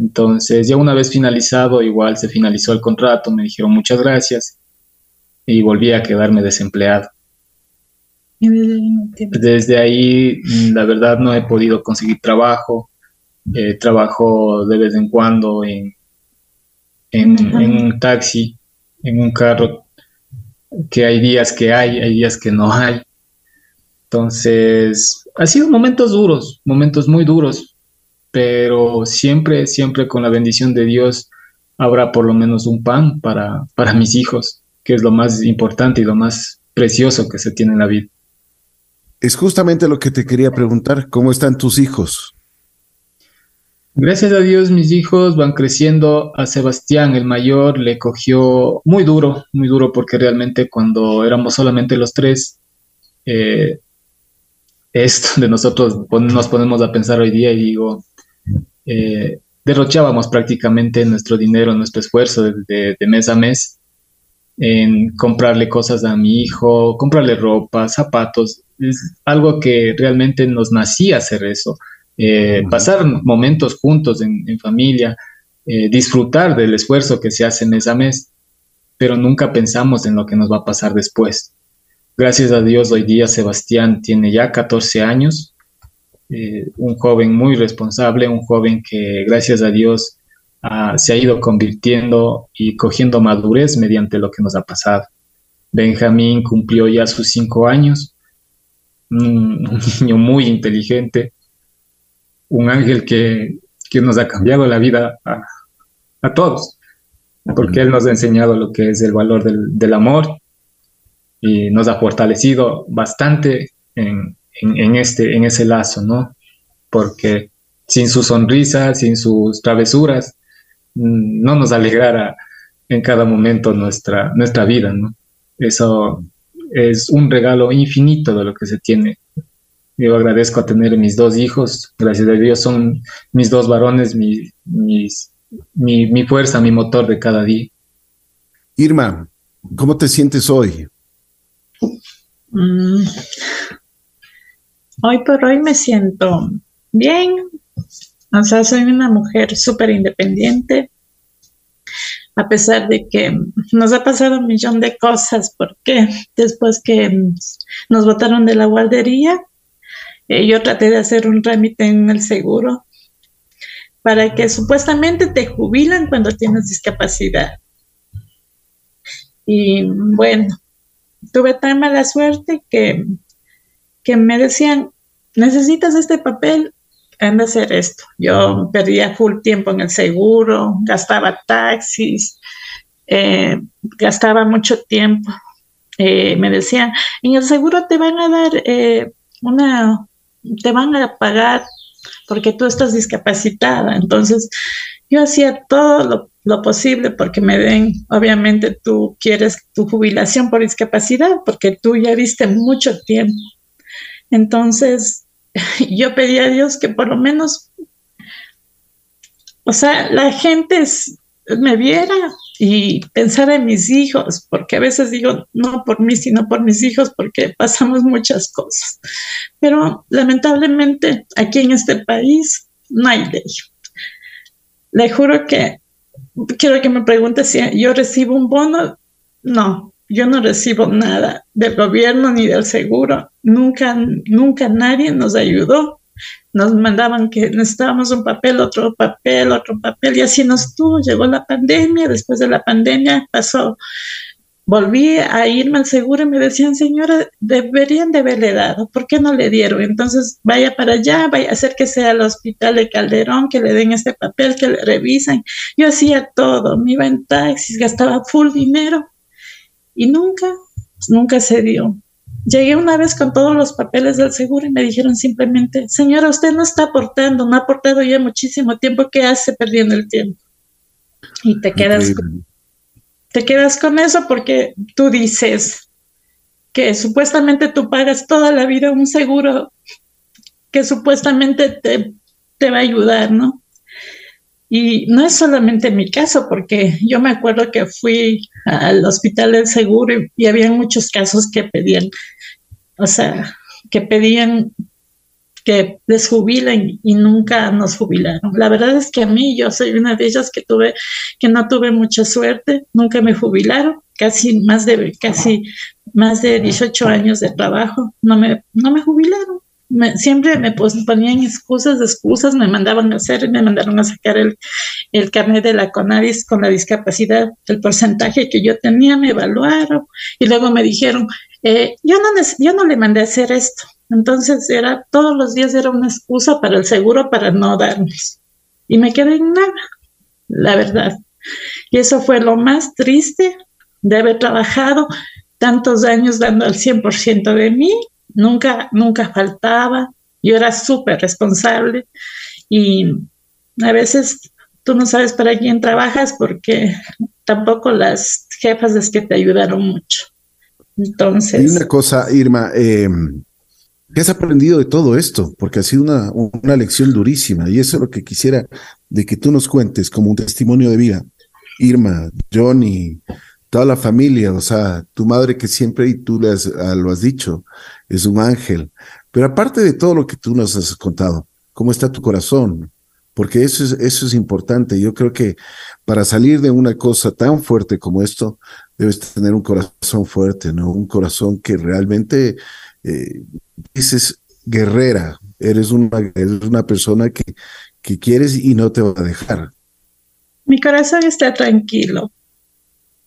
Entonces, ya una vez finalizado, igual se finalizó el contrato, me dijeron muchas gracias y volví a quedarme desempleado. Desde ahí, la verdad, no he podido conseguir trabajo. Eh, trabajo de vez en cuando en, en un taxi en un carro que hay días que hay, hay días que no hay. Entonces, ha sido momentos duros, momentos muy duros, pero siempre, siempre con la bendición de Dios habrá por lo menos un pan para, para mis hijos, que es lo más importante y lo más precioso que se tiene en la vida. Es justamente lo que te quería preguntar, ¿cómo están tus hijos? Gracias a Dios mis hijos van creciendo. A Sebastián, el mayor, le cogió muy duro, muy duro porque realmente cuando éramos solamente los tres, eh, esto de nosotros nos ponemos a pensar hoy día y digo, eh, derrochábamos prácticamente nuestro dinero, nuestro esfuerzo de, de, mes a mes en comprarle cosas a mi hijo, comprarle ropa, zapatos. Es algo que realmente nos nacía hacer eso eh, pasar momentos juntos en, familia, eh, disfrutar del esfuerzo que se hace mes a mes, pero nunca pensamos en lo que nos va a pasar después. Gracias a Dios hoy día Sebastián tiene ya 14 años, eh, un joven muy responsable, un joven que gracias a Dios ah, se ha ido convirtiendo y cogiendo madurez mediante lo que nos ha pasado. Benjamín cumplió ya sus cinco años, un *laughs* niño muy inteligente, un ángel que, nos ha cambiado la vida a, todos, porque Él nos ha enseñado lo que es el valor del, amor y nos ha fortalecido bastante en, este, en ese lazo, ¿no? Porque sin su sonrisa, sin sus travesuras, mm, no nos alegrara en cada momento nuestra, nuestra vida, ¿no? Eso es un regalo infinito de lo que se tiene yo agradezco a tener mis dos hijos, gracias a Dios son mis dos varones, mi, mi, fuerza, mi motor de cada día. Irma, ¿cómo te sientes hoy? Mm. Hoy por hoy me siento bien, o sea, soy una mujer súper independiente, a pesar de que nos ha pasado un millón de cosas, porque después que nos botaron de la guardería, eh, yo traté de hacer un trámite en el seguro para que supuestamente te jubilan cuando tienes discapacidad. Y bueno, tuve tan mala suerte que, que me decían, necesitas este papel, anda a hacer esto. Yo perdía full tiempo en el seguro, gastaba taxis, eh, gastaba mucho tiempo. Eh, me decían, en el seguro te van a dar eh, una, te van a pagar porque tú estás discapacitada. Entonces, yo hacía todo lo, posible porque me den, obviamente tú quieres tu jubilación por discapacidad, porque tú ya viste mucho tiempo. Entonces, *laughs* yo pedí a Dios que por lo menos, o sea, la gente me viera y pensara en mis hijos, porque a veces digo, no por mí, sino por mis hijos, porque pasamos muchas cosas. Pero lamentablemente aquí en este país no hay ley. Le juro que quiero que me pregunte si yo recibo un bono. No, yo no recibo nada del gobierno ni del seguro. Nunca, nunca nadie nos ayudó. Nos mandaban que necesitábamos un papel, otro papel, otro papel, y así nos tuvo. Llegó la pandemia, después de la pandemia pasó. Volví a irme al seguro y me decían, señora, deberían de haberle dado, ¿por qué no le dieron? Entonces vaya para allá, vaya a hacer que sea al hospital de Calderón, que le den este papel, que le revisen. Yo hacía todo, me iba en taxis, gastaba full dinero y nunca, nunca se dio. Llegué una vez con todos los papeles del seguro y me dijeron simplemente, señora, usted no está aportando, no ha aportado ya muchísimo tiempo, ¿qué hace perdiendo el tiempo? Y te quedas, con, te quedas con eso porque tú dices que supuestamente tú pagas toda la vida un seguro que supuestamente te, te va a ayudar, ¿no? Y no es solamente mi caso, porque yo me acuerdo que fui al hospital del seguro y, había muchos casos que pedían, o sea, que pedían que les jubilen y nunca nos jubilaron. La verdad es que a mí, yo soy una de ellas que tuve, que no tuve mucha suerte, nunca me jubilaron, casi más de, casi más de 18 años de trabajo, no me, no me jubilaron siempre me ponían excusas, excusas, me mandaban a hacer, me mandaron a sacar el, el carnet de la CONADIS con la discapacidad, el porcentaje que yo tenía, me evaluaron y luego me dijeron, eh, yo, no yo no le mandé a hacer esto. Entonces era, todos los días era una excusa para el seguro para no darnos. Y me quedé en nada, la verdad. Y eso fue lo más triste de haber trabajado tantos años dando el 100% de mí nunca, nunca faltaba, yo era súper responsable y a veces tú no sabes para quién trabajas porque tampoco las jefas es que te ayudaron mucho. Entonces. Y una cosa, Irma, em, ¿qué has aprendido de todo esto? Porque ha sido una, una lección durísima y eso es lo que quisiera de que tú nos cuentes como un testimonio de vida. Irma, Johnny, toda la familia, o sea, tu madre que siempre, y tú le ah, lo has dicho, es un ángel. Pero aparte de todo lo que tú nos has contado, ¿cómo está tu corazón? Porque eso es, eso es importante. Yo creo que para salir de una cosa tan fuerte como esto, debes tener un corazón fuerte, ¿no? Un corazón que realmente eh, dices guerrera, eres una, una persona que, que quieres y no te va a dejar. Mi corazón está tranquilo,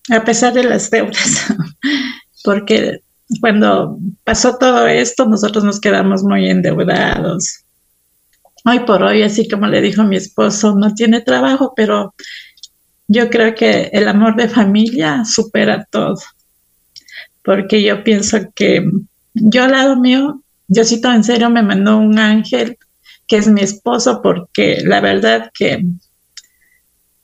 a pesar de las deudas, *laughs* porque cuando pasó todo esto, nosotros nos quedamos muy endeudados. Hoy por hoy, así como le dijo mi esposo, no tiene trabajo, pero yo creo que el amor de familia supera todo. Porque yo pienso que yo al lado mío, Diosito en serio me mandó un ángel que es mi esposo, porque la verdad que,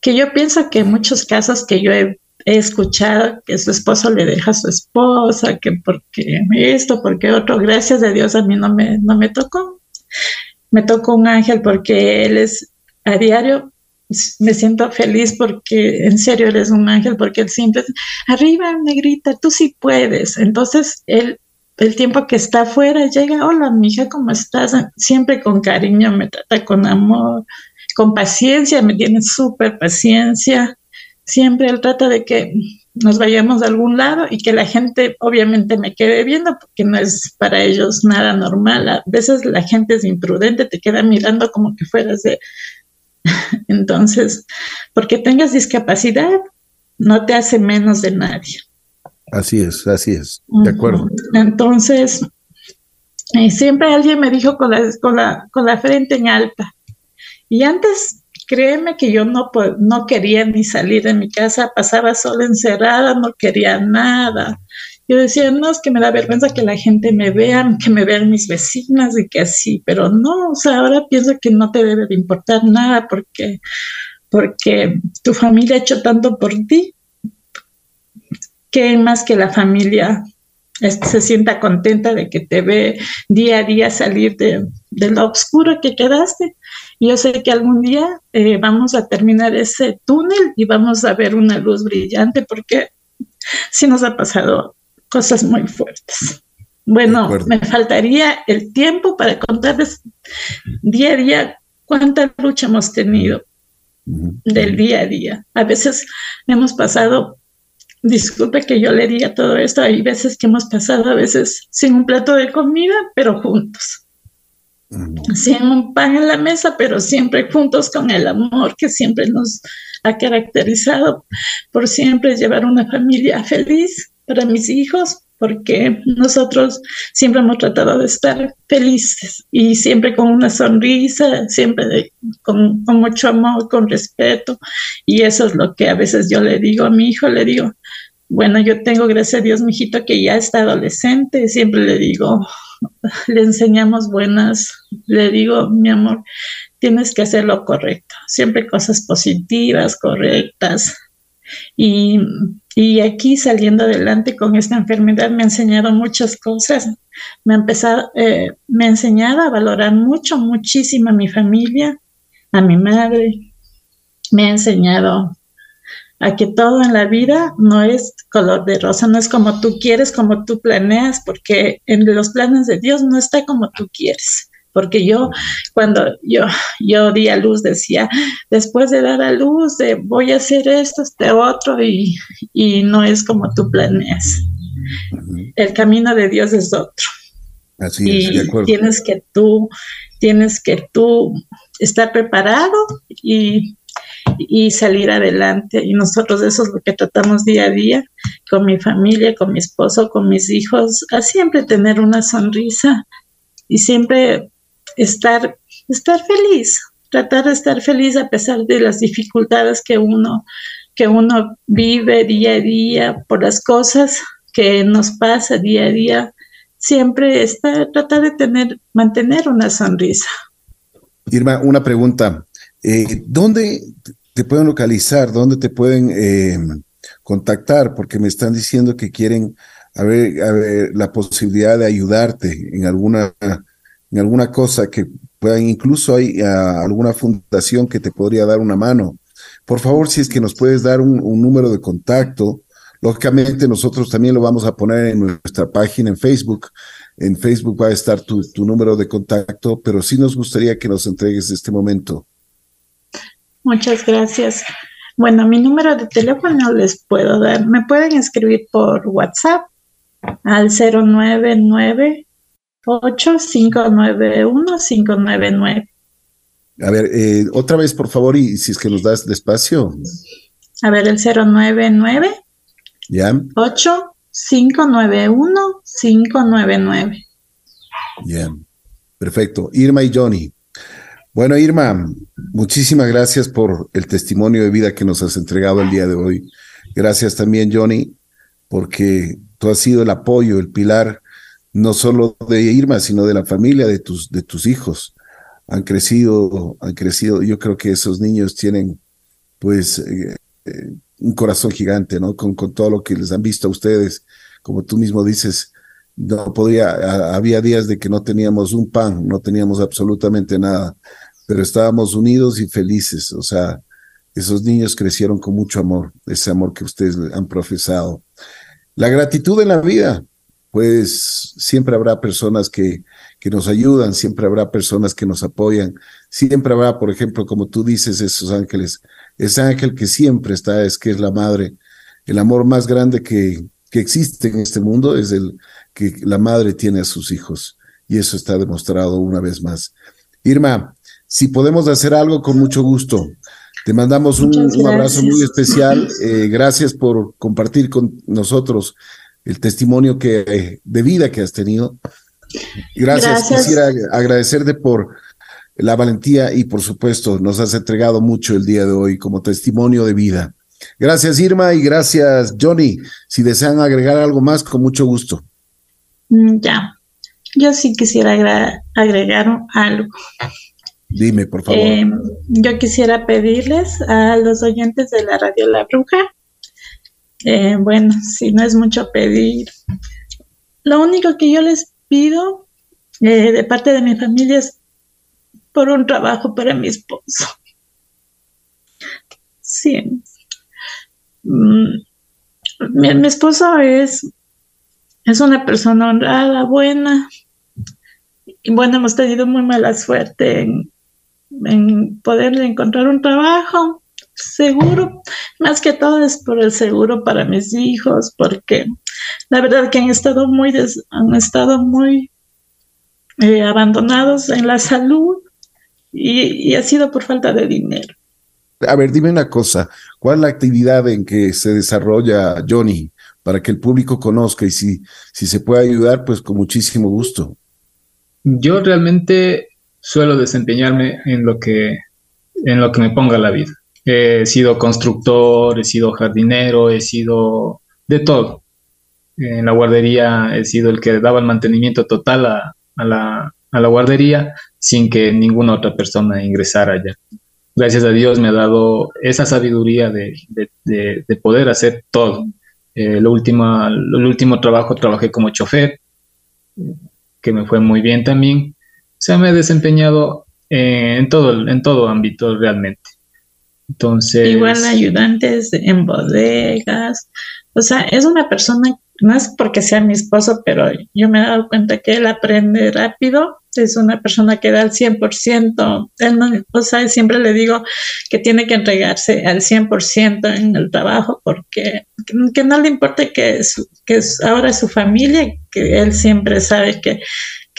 que yo pienso que en muchos casos que yo he he escuchado que su esposo le deja a su esposa, que porque esto, porque otro, gracias a Dios a mí no me, no me tocó. Me tocó un ángel porque él es a diario, me siento feliz porque en serio él es un ángel, porque él siempre, arriba negrita, tú sí puedes. Entonces él, el tiempo que está afuera, llega, hola, mija, ¿cómo estás? Siempre con cariño, me trata con amor, con paciencia, me tiene súper paciencia siempre él trata de que nos vayamos a algún lado y que la gente obviamente me quede viendo porque no es para ellos nada normal. A veces la gente es imprudente, te queda mirando como que fueras de... *laughs* Entonces, porque tengas discapacidad, no te hace menos de nadie. Así es, así es, de acuerdo. Entonces, eh, siempre alguien me dijo con la, con, la, con la frente en alta. Y antes, créeme que yo no, no quería ni salir de mi casa, pasaba sola encerrada, no quería nada. Yo decía, no, es que me da vergüenza que la gente me vea, que me vean mis vecinas y que así, pero no, o sea, ahora pienso que no te debe de importar nada porque, porque tu familia ha hecho tanto por ti, que más que la familia se sienta contenta de que te ve día a día salir de, lo oscuro que quedaste. Yo sé que algún día eh, vamos a terminar ese túnel y vamos a ver una luz brillante porque sí nos ha pasado cosas muy fuertes. Bueno, me faltaría el tiempo para contarles día a día cuánta lucha hemos tenido del día a día. A veces hemos pasado disculpe que yo le diga todo esto, hay veces que hemos pasado a veces sin un plato de comida, pero juntos. Sin un pan en la mesa, pero siempre juntos con el amor que siempre nos ha caracterizado por siempre llevar una familia feliz para mis hijos, porque nosotros siempre hemos tratado de estar felices y siempre con una sonrisa, siempre con, con, mucho amor, con respeto. Y eso es lo que a veces yo le digo a mi hijo, le digo, bueno, yo tengo, gracias a Dios, mi hijito que ya está adolescente, siempre le digo, *laughs* le enseñamos buenas, le digo, mi amor, tienes que hacer lo correcto, siempre cosas positivas, correctas. Y y aquí saliendo adelante con esta enfermedad me ha enseñado muchas cosas. Me ha, eh, me ha enseñado a valorar mucho, muchísimo a mi familia, a mi madre. Me ha enseñado a que todo en la vida no es color de rosa, no es como tú quieres, como tú planeas, porque en los planes de Dios no está como tú quieres porque yo cuando yo, yo di a luz decía, después de dar a luz, de, voy a hacer esto, este otro, y, y no es como tú planeas. El camino de Dios es otro. Así es, de acuerdo. Tienes que tú, tienes que tú estar preparado y, y salir adelante. Y nosotros eso es lo que tratamos día a día con mi familia, con mi esposo, con mis hijos, a siempre tener una sonrisa y siempre estar, estar feliz, tratar de estar feliz a pesar de las dificultades que uno, que uno vive día a día por las cosas que nos pasa día a día, siempre está, tratar de tener, mantener una sonrisa. Irma, una pregunta. Eh, ¿Dónde te pueden localizar? ¿Dónde te pueden eh, contactar? Porque me están diciendo que quieren a la posibilidad de ayudarte en alguna en alguna cosa que puedan, incluso hay ah, alguna fundación que te podría dar una mano. Por favor, si es que nos puedes dar un, número de contacto, lógicamente nosotros también lo vamos a poner en nuestra página en Facebook. En Facebook va a estar tu, tu número de contacto, pero sí nos gustaría que nos entregues este momento. Muchas gracias. Bueno, mi número de teléfono les puedo dar. Me pueden escribir por WhatsApp al 099 8591-599. A ver, eh, otra vez, por favor, y si es que nos das despacio. A ver, el 099. Ya. 8591-599. Ya. Perfecto. Irma y Johnny. Bueno, Irma, muchísimas gracias por el testimonio de vida que nos has entregado el día de hoy. Gracias también, Johnny, porque tú has sido el apoyo, el pilar no solo de Irma, sino de la familia, de tus, de tus hijos. Han crecido, han crecido. Yo creo que esos niños tienen, pues, eh, eh, un corazón gigante, ¿no? Con, con todo lo que les han visto a ustedes. Como tú mismo dices, no podía, había días de que no teníamos un pan, no teníamos absolutamente nada, pero estábamos unidos y felices. O sea, esos niños crecieron con mucho amor, ese amor que ustedes han profesado. La gratitud en la vida, pues siempre habrá personas que, que nos ayudan, siempre habrá personas que nos apoyan, siempre habrá, por ejemplo, como tú dices, esos ángeles, ese ángel que siempre está, es que es la madre, el amor más grande que, que existe en este mundo es el que la madre tiene a sus hijos, y eso está demostrado una vez más. Irma, si podemos hacer algo, con mucho gusto. Te mandamos un, abrazo muy especial. *laughs* Eh, gracias por compartir con nosotros el testimonio que, de vida que has tenido. Gracias. gracias. Quisiera agradecerte por la valentía y por supuesto nos has entregado mucho el día de hoy como testimonio de vida. Gracias Irma y gracias Johnny. Si desean agregar algo más, con mucho gusto. Mm, ya, yo sí quisiera agregar algo. Dime, por favor. Eh, yo quisiera pedirles a los oyentes de la radio La Bruja, eh, bueno, si no es mucho pedir, lo único que yo les pido eh, de parte de mi familia es por un trabajo para mi esposo. Sí. Mm, mi, esposo es, es una persona honrada, buena. Y bueno, hemos tenido muy mala suerte en, en poderle encontrar un trabajo seguro. Más que todo es por el seguro para mis hijos, porque la verdad que han estado muy, han estado muy eh, abandonados en la salud y, ha sido por falta de dinero. A ver, dime una cosa, ¿cuál es la actividad en que se desarrolla Johnny para que el público conozca y si, si se puede ayudar, pues con muchísimo gusto? Yo realmente suelo desempeñarme en lo que, en lo que me ponga la vida. He sido constructor, he sido jardinero, he sido de todo. En la guardería he sido el que daba el mantenimiento total a, la, guardería sin que ninguna otra persona ingresara allá. Gracias a Dios me ha dado esa sabiduría de, poder hacer todo. Eh, lo último, el último trabajo trabajé como chofer, que me fue muy bien también. Sea, me he desempeñado eh, en, todo, en todo ámbito realmente. Entonces... Igual ayudantes en bodegas. O sea, es una persona no es porque sea mi esposo, pero yo me he dado cuenta que él aprende rápido, es una persona que da al 100%, él o sea, siempre le digo que tiene que entregarse al 100% en el trabajo porque que, no le importe que, que ahora es su familia, que él siempre sabe que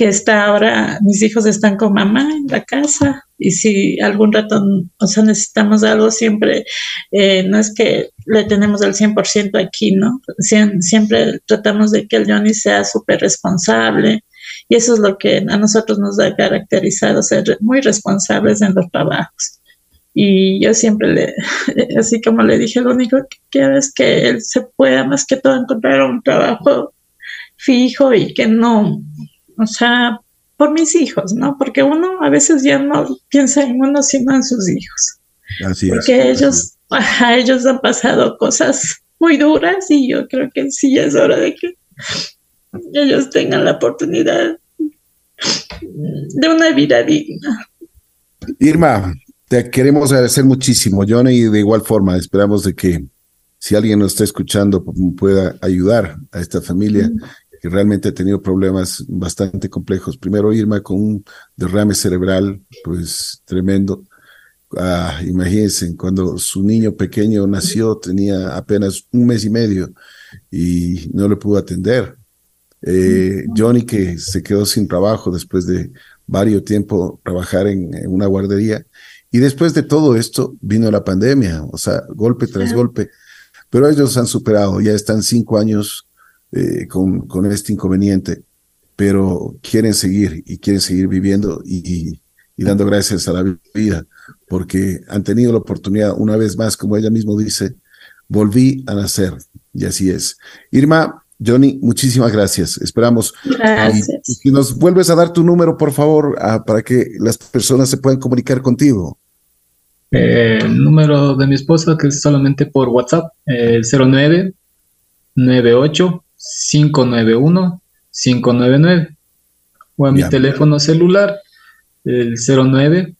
que está ahora, mis hijos están con mamá en la casa y si algún rato, o sea, necesitamos algo, siempre, eh, no es que le tenemos el 100% aquí, ¿no? siempre tratamos de que el Johnny sea súper responsable y eso es lo que a nosotros nos ha caracterizado, ser muy responsables en los trabajos. Y yo siempre le, *laughs* así como le dije, lo único que quiero es que él se pueda más que todo encontrar un trabajo fijo y que no, o sea, por mis hijos, ¿no? Porque uno a veces ya no piensa en uno, sino en sus hijos. Así es. Porque ellos, a ellos han pasado cosas muy duras y yo creo que sí es hora de que ellos tengan la oportunidad de una vida digna. Irma, te queremos agradecer muchísimo, Johnny, y de igual forma esperamos de que si alguien nos está escuchando pueda ayudar a esta familia que realmente ha tenido problemas bastante complejos. Primero Irma con un derrame cerebral, pues tremendo. Ah, imagínense, cuando su niño pequeño nació tenía apenas un mes y medio y no le pudo atender. Eh, Johnny que se quedó sin trabajo después de varios tiempo trabajar en, en, una guardería y después de todo esto vino la pandemia, o sea, golpe tras golpe, pero ellos han superado, ya están cinco años eh, con, con, este inconveniente, pero quieren seguir y quieren seguir viviendo y, y, dando gracias a la vida, porque han tenido la oportunidad, una vez más, como ella mismo dice, volví a nacer, y así es. Irma, Johnny, muchísimas gracias. Esperamos. Gracias. Y, nos vuelves a dar tu número, por favor, para que las personas se puedan comunicar contigo. Eh, el número de mi esposa, que es solamente por WhatsApp, el 09 98 591-599 o a mi teléfono celular el 09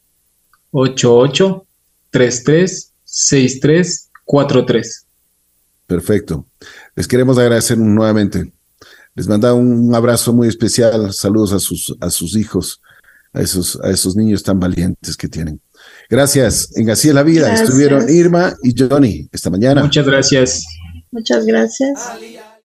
88 33 63 43. Perfecto. Les queremos agradecer nuevamente. Les manda un abrazo muy especial. Saludos a sus, a sus hijos, a esos, a esos niños tan valientes que tienen. Gracias. En Así es la vida estuvieron Irma y Johnny esta mañana. Muchas gracias. Muchas gracias.